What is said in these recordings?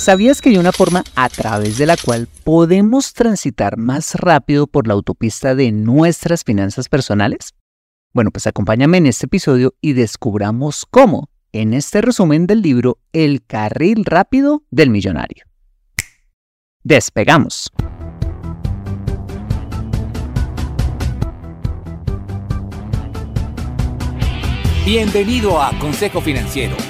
¿Sabías que hay una forma a través de la cual podemos transitar más rápido por la autopista de nuestras finanzas personales? Bueno, pues acompáñame en este episodio y descubramos cómo en este resumen del libro El carril rápido del millonario. Despegamos. Bienvenido a Consejo Financiero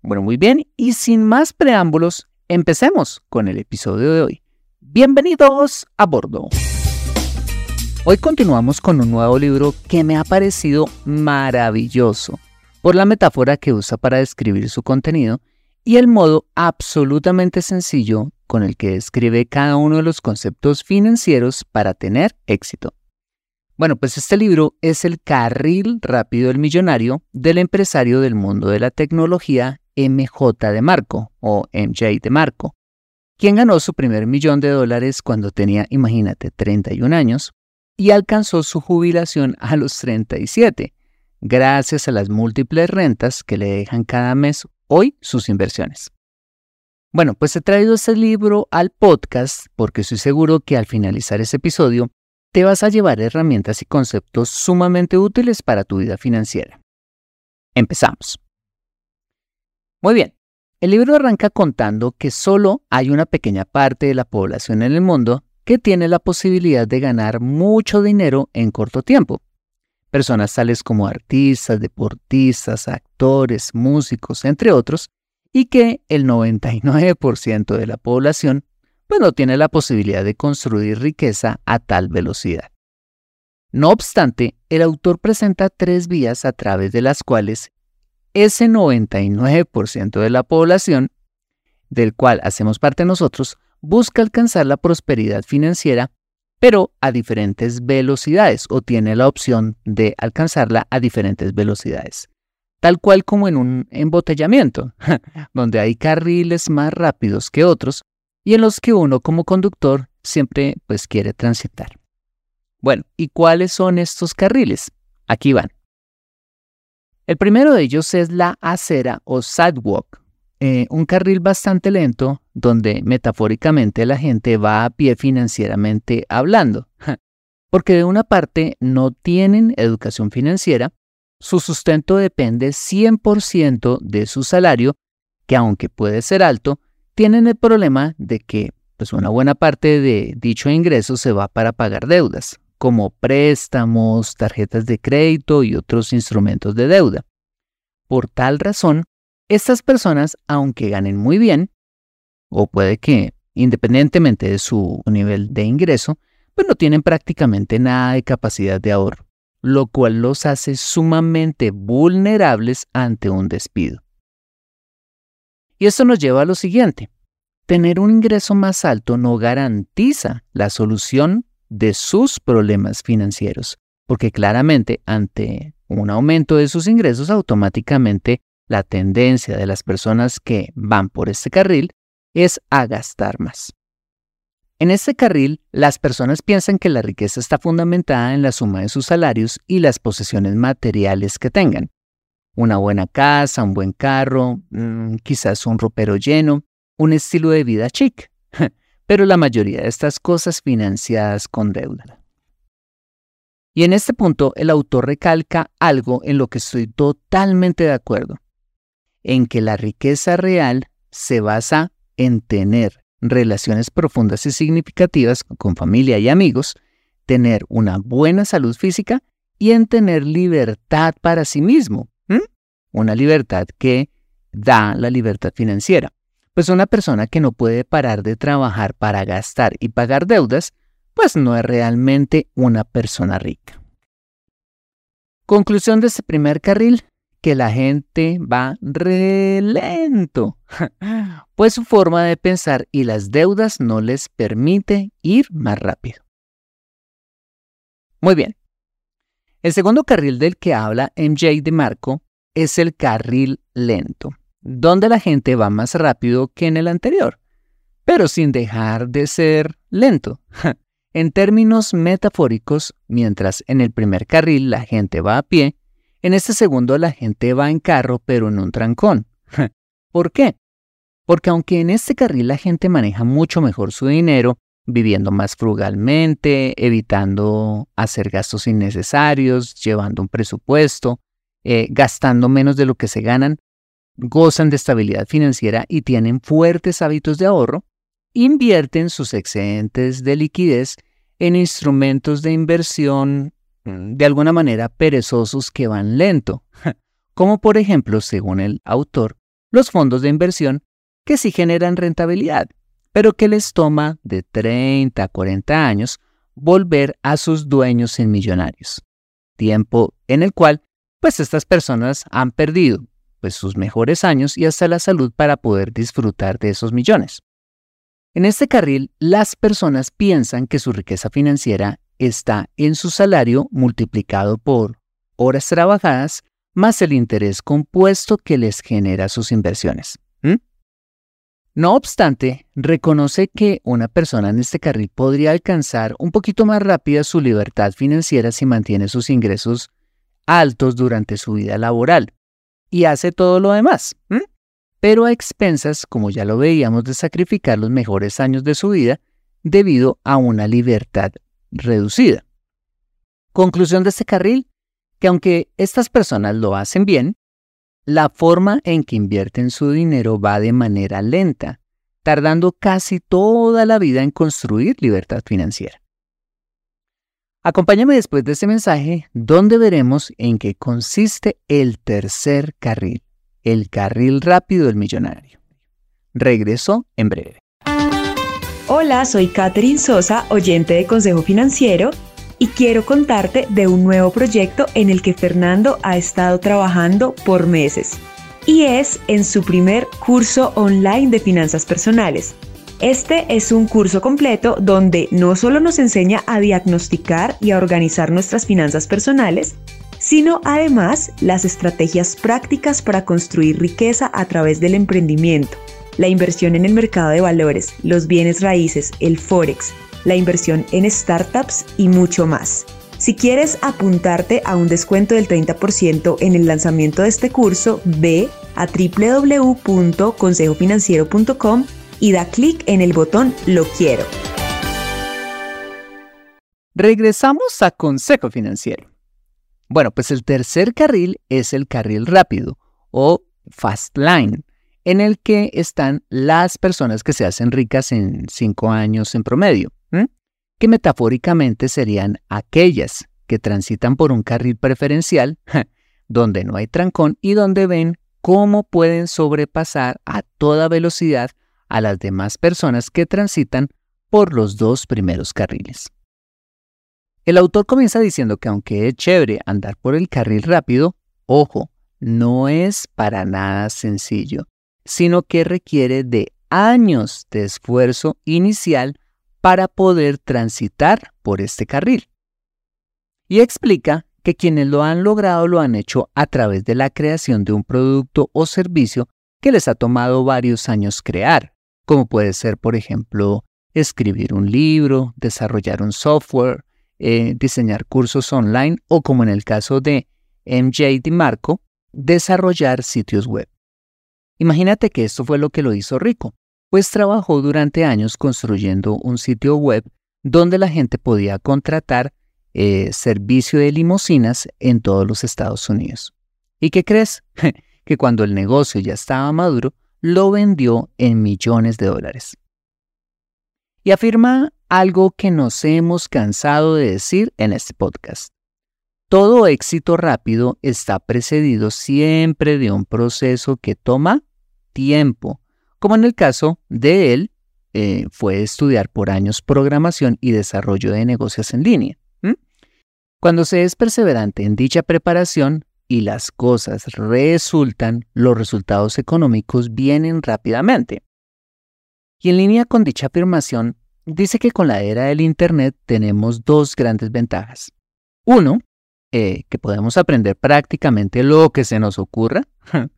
Bueno, muy bien, y sin más preámbulos, empecemos con el episodio de hoy. Bienvenidos a bordo. Hoy continuamos con un nuevo libro que me ha parecido maravilloso por la metáfora que usa para describir su contenido y el modo absolutamente sencillo con el que describe cada uno de los conceptos financieros para tener éxito. Bueno, pues este libro es el carril rápido del millonario del empresario del mundo de la tecnología MJ de Marco o MJ de Marco, quien ganó su primer millón de dólares cuando tenía, imagínate, 31 años y alcanzó su jubilación a los 37, gracias a las múltiples rentas que le dejan cada mes hoy sus inversiones. Bueno, pues he traído este libro al podcast porque estoy seguro que al finalizar ese episodio te vas a llevar herramientas y conceptos sumamente útiles para tu vida financiera. Empezamos. Muy bien, el libro arranca contando que solo hay una pequeña parte de la población en el mundo que tiene la posibilidad de ganar mucho dinero en corto tiempo. Personas tales como artistas, deportistas, actores, músicos, entre otros, y que el 99% de la población pues no tiene la posibilidad de construir riqueza a tal velocidad. No obstante, el autor presenta tres vías a través de las cuales ese 99% de la población, del cual hacemos parte nosotros, busca alcanzar la prosperidad financiera, pero a diferentes velocidades o tiene la opción de alcanzarla a diferentes velocidades. Tal cual como en un embotellamiento, donde hay carriles más rápidos que otros y en los que uno como conductor siempre pues quiere transitar. Bueno, ¿y cuáles son estos carriles? Aquí van. El primero de ellos es la acera o sidewalk, eh, un carril bastante lento donde metafóricamente la gente va a pie financieramente hablando, porque de una parte no tienen educación financiera, su sustento depende 100% de su salario, que aunque puede ser alto, tienen el problema de que pues una buena parte de dicho ingreso se va para pagar deudas, como préstamos, tarjetas de crédito y otros instrumentos de deuda. Por tal razón, estas personas, aunque ganen muy bien, o puede que independientemente de su nivel de ingreso, pues no tienen prácticamente nada de capacidad de ahorro, lo cual los hace sumamente vulnerables ante un despido. Y esto nos lleva a lo siguiente. Tener un ingreso más alto no garantiza la solución de sus problemas financieros, porque claramente ante un aumento de sus ingresos automáticamente la tendencia de las personas que van por este carril es a gastar más. En este carril, las personas piensan que la riqueza está fundamentada en la suma de sus salarios y las posesiones materiales que tengan. Una buena casa, un buen carro, mm, quizás un ropero lleno, un estilo de vida chic, pero la mayoría de estas cosas financiadas con deuda. Y en este punto el autor recalca algo en lo que estoy totalmente de acuerdo, en que la riqueza real se basa en tener relaciones profundas y significativas con familia y amigos, tener una buena salud física y en tener libertad para sí mismo. Una libertad que da la libertad financiera. Pues una persona que no puede parar de trabajar para gastar y pagar deudas, pues no es realmente una persona rica. Conclusión de este primer carril, que la gente va re lento, pues su forma de pensar y las deudas no les permite ir más rápido. Muy bien. El segundo carril del que habla MJ de Marco es el carril lento, donde la gente va más rápido que en el anterior, pero sin dejar de ser lento. En términos metafóricos, mientras en el primer carril la gente va a pie, en este segundo la gente va en carro pero en un trancón. ¿Por qué? Porque aunque en este carril la gente maneja mucho mejor su dinero, viviendo más frugalmente, evitando hacer gastos innecesarios, llevando un presupuesto, eh, gastando menos de lo que se ganan, gozan de estabilidad financiera y tienen fuertes hábitos de ahorro, invierten sus excedentes de liquidez en instrumentos de inversión Mm, de alguna manera perezosos que van lento, como por ejemplo, según el autor, los fondos de inversión que sí generan rentabilidad, pero que les toma de 30 a 40 años volver a sus dueños en millonarios, tiempo en el cual pues estas personas han perdido pues sus mejores años y hasta la salud para poder disfrutar de esos millones. En este carril, las personas piensan que su riqueza financiera está en su salario multiplicado por horas trabajadas más el interés compuesto que les genera sus inversiones. No obstante, reconoce que una persona en este carril podría alcanzar un poquito más rápida su libertad financiera si mantiene sus ingresos altos durante su vida laboral y hace todo lo demás, pero a expensas, como ya lo veíamos, de sacrificar los mejores años de su vida debido a una libertad reducida. Conclusión de este carril, que aunque estas personas lo hacen bien, la forma en que invierten su dinero va de manera lenta, tardando casi toda la vida en construir libertad financiera. Acompáñame después de este mensaje donde veremos en qué consiste el tercer carril, el carril rápido del millonario. Regreso en breve. Hola, soy Catherine Sosa, oyente de Consejo Financiero, y quiero contarte de un nuevo proyecto en el que Fernando ha estado trabajando por meses. Y es en su primer curso online de finanzas personales. Este es un curso completo donde no solo nos enseña a diagnosticar y a organizar nuestras finanzas personales, sino además las estrategias prácticas para construir riqueza a través del emprendimiento la inversión en el mercado de valores, los bienes raíces, el forex, la inversión en startups y mucho más. Si quieres apuntarte a un descuento del 30% en el lanzamiento de este curso, ve a www.consejofinanciero.com y da clic en el botón Lo quiero. Regresamos a Consejo Financiero. Bueno, pues el tercer carril es el carril rápido o Fast Line en el que están las personas que se hacen ricas en cinco años en promedio, que metafóricamente serían aquellas que transitan por un carril preferencial donde no hay trancón y donde ven cómo pueden sobrepasar a toda velocidad a las demás personas que transitan por los dos primeros carriles. El autor comienza diciendo que aunque es chévere andar por el carril rápido, ojo, no es para nada sencillo, sino que requiere de años de esfuerzo inicial para poder transitar por este carril. Y explica que quienes lo han logrado lo han hecho a través de la creación de un producto o servicio que les ha tomado varios años crear, como puede ser, por ejemplo, escribir un libro, desarrollar un software, eh, diseñar cursos online o, como en el caso de MJ DiMarco, desarrollar sitios web. Imagínate que esto fue lo que lo hizo rico, pues trabajó durante años construyendo un sitio web donde la gente podía contratar eh, servicio de limusinas en todos los Estados Unidos. ¿Y qué crees? que cuando el negocio ya estaba maduro, lo vendió en millones de dólares. Y afirma algo que nos hemos cansado de decir en este podcast. Todo éxito rápido está precedido siempre de un proceso que toma tiempo, como en el caso de él, eh, fue estudiar por años programación y desarrollo de negocios en línea. Cuando se es perseverante en dicha preparación y las cosas resultan, los resultados económicos vienen rápidamente. Y en línea con dicha afirmación, dice que con la era del Internet tenemos dos grandes ventajas. Uno, eh, que podemos aprender prácticamente lo que se nos ocurra.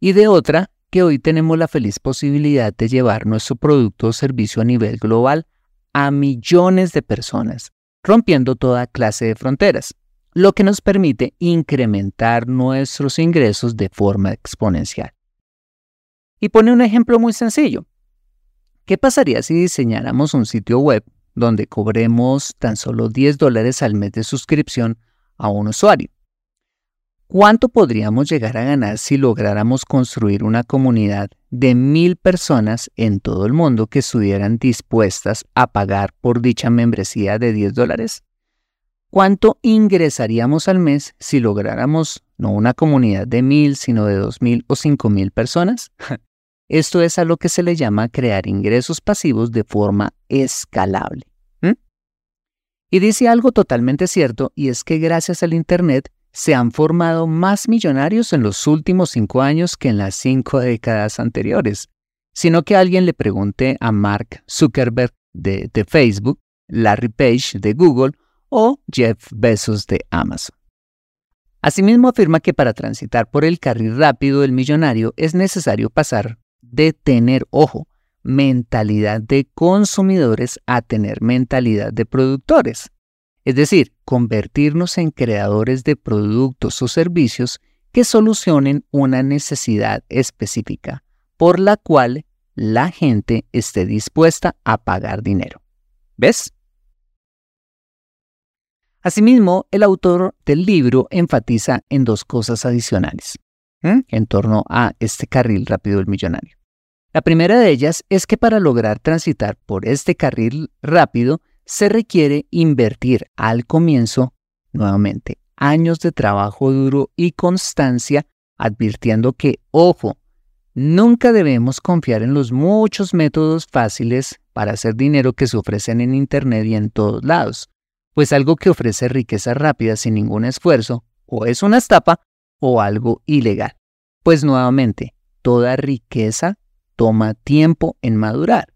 y de otra, que hoy tenemos la feliz posibilidad de llevar nuestro producto o servicio a nivel global a millones de personas, rompiendo toda clase de fronteras, lo que nos permite incrementar nuestros ingresos de forma exponencial. Y pone un ejemplo muy sencillo. ¿Qué pasaría si diseñáramos un sitio web donde cobremos tan solo 10 dólares al mes de suscripción a un usuario? ¿Cuánto podríamos llegar a ganar si lográramos construir una comunidad de mil personas en todo el mundo que estuvieran dispuestas a pagar por dicha membresía de 10 dólares? ¿Cuánto ingresaríamos al mes si lográramos no una comunidad de mil, sino de dos mil o cinco mil personas? Esto es a lo que se le llama crear ingresos pasivos de forma escalable. Y dice algo totalmente cierto, y es que gracias al Internet se han formado más millonarios en los últimos cinco años que en las cinco décadas anteriores, sino que alguien le pregunte a Mark Zuckerberg de, de Facebook, Larry Page de Google o Jeff Bezos de Amazon. Asimismo afirma que para transitar por el carril rápido del millonario es necesario pasar de tener, ojo, mentalidad de consumidores a tener mentalidad de productores. Es decir, convertirnos en creadores de productos o servicios que solucionen una necesidad específica por la cual la gente esté dispuesta a pagar dinero. ¿Ves? Asimismo, el autor del libro enfatiza en dos cosas adicionales en torno a este carril rápido del millonario. La primera de ellas es que para lograr transitar por este carril rápido se requiere invertir al comienzo, nuevamente, años de trabajo duro y constancia, advirtiendo que, ojo, nunca debemos confiar en los muchos métodos fáciles para hacer dinero que se ofrecen en Internet y en todos lados, pues algo que ofrece riqueza rápida sin ningún esfuerzo o es una estafa o algo ilegal. Pues nuevamente, toda riqueza toma tiempo en madurar.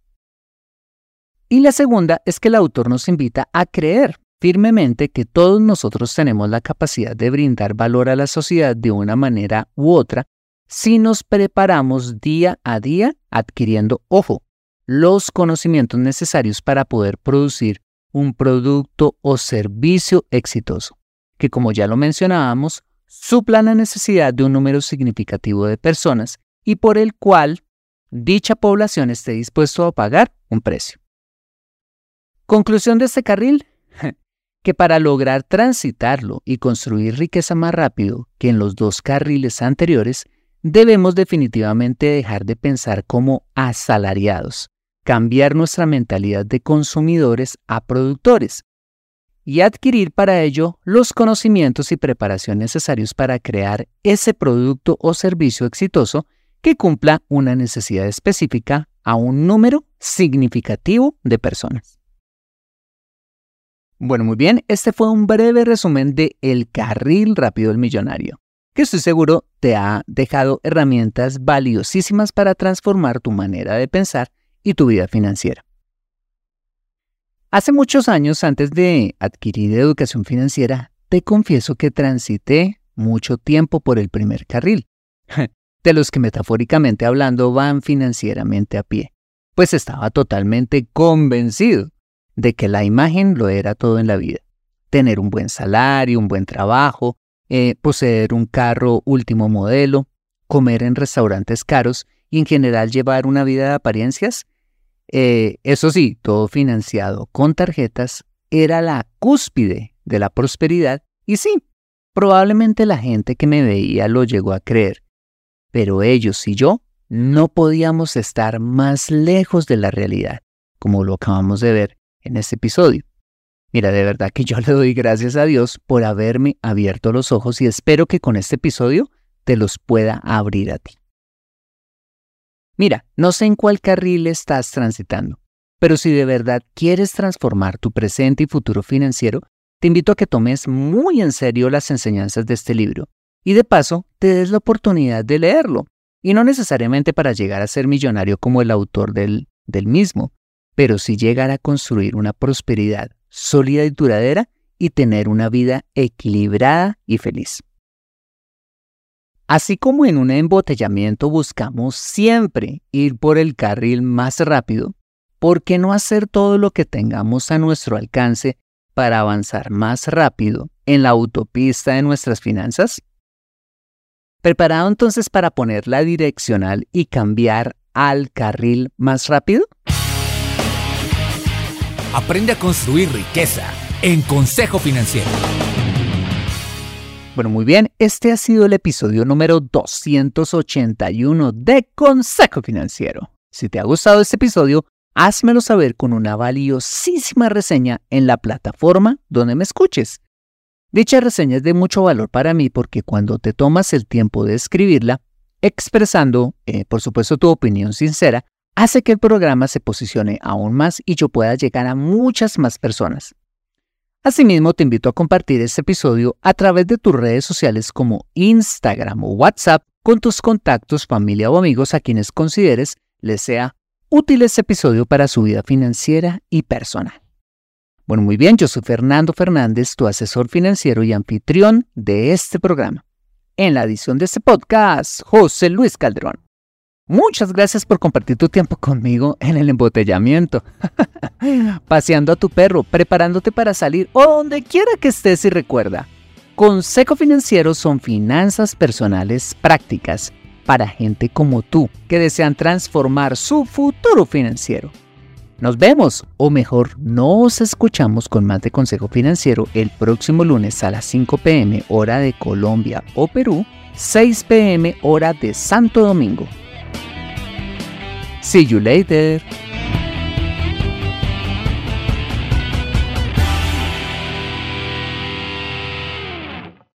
Y la segunda es que el autor nos invita a creer firmemente que todos nosotros tenemos la capacidad de brindar valor a la sociedad de una manera u otra si nos preparamos día a día adquiriendo, ojo, los conocimientos necesarios para poder producir un producto o servicio exitoso, que como ya lo mencionábamos, supla la necesidad de un número significativo de personas y por el cual dicha población esté dispuesto a pagar un precio. Conclusión de este carril, que para lograr transitarlo y construir riqueza más rápido que en los dos carriles anteriores, debemos definitivamente dejar de pensar como asalariados, cambiar nuestra mentalidad de consumidores a productores y adquirir para ello los conocimientos y preparación necesarios para crear ese producto o servicio exitoso que cumpla una necesidad específica a un número significativo de personas. Bueno, muy bien, este fue un breve resumen de El carril rápido del millonario, que estoy seguro te ha dejado herramientas valiosísimas para transformar tu manera de pensar y tu vida financiera. Hace muchos años, antes de adquirir educación financiera, te confieso que transité mucho tiempo por el primer carril, de los que metafóricamente hablando van financieramente a pie, pues estaba totalmente convencido de que la imagen lo era todo en la vida. Tener un buen salario, un buen trabajo, eh, poseer un carro último modelo, comer en restaurantes caros y en general llevar una vida de apariencias eh, eso sí, todo financiado con tarjetas era la cúspide de la prosperidad y sí, probablemente la gente que me veía lo llegó a creer, pero ellos y yo no podíamos estar más lejos de la realidad, como lo acabamos de ver en este episodio. Mira, de verdad que yo le doy gracias a Dios por haberme abierto los ojos y espero que con este episodio te los pueda abrir a ti. Mira, no sé en cuál carril estás transitando, pero si de verdad quieres transformar tu presente y futuro financiero, te invito a que tomes muy en serio las enseñanzas de este libro y de paso te des la oportunidad de leerlo, y no necesariamente para llegar a ser millonario como el autor del, del mismo, pero sí llegar a construir una prosperidad sólida y duradera y tener una vida equilibrada y feliz. Así como en un embotellamiento buscamos siempre ir por el carril más rápido, ¿por qué no hacer todo lo que tengamos a nuestro alcance para avanzar más rápido en la autopista de nuestras finanzas? ¿Preparado entonces para poner la direccional y cambiar al carril más rápido? Aprende a construir riqueza en Consejo Financiero. Bueno, muy bien, este ha sido el episodio número 281 de Consejo Financiero. Si te ha gustado este episodio, házmelo saber con una valiosísima reseña en la plataforma donde me escuches. Dicha reseña es de mucho valor para mí porque cuando te tomas el tiempo de escribirla, expresando, eh, por supuesto, tu opinión sincera, hace que el programa se posicione aún más y yo pueda llegar a muchas más personas. Asimismo, te invito a compartir este episodio a través de tus redes sociales como Instagram o WhatsApp con tus contactos, familia o amigos a quienes consideres les sea útil este episodio para su vida financiera y personal. Bueno, muy bien, yo soy Fernando Fernández, tu asesor financiero y anfitrión de este programa. En la edición de este podcast, José Luis Calderón. Muchas gracias por compartir tu tiempo conmigo en el embotellamiento, paseando a tu perro, preparándote para salir o donde quiera que estés y recuerda. Consejo Financiero son finanzas personales prácticas para gente como tú que desean transformar su futuro financiero. Nos vemos, o mejor, nos escuchamos con más de Consejo Financiero el próximo lunes a las 5 pm hora de Colombia o Perú, 6 pm hora de Santo Domingo. See you later.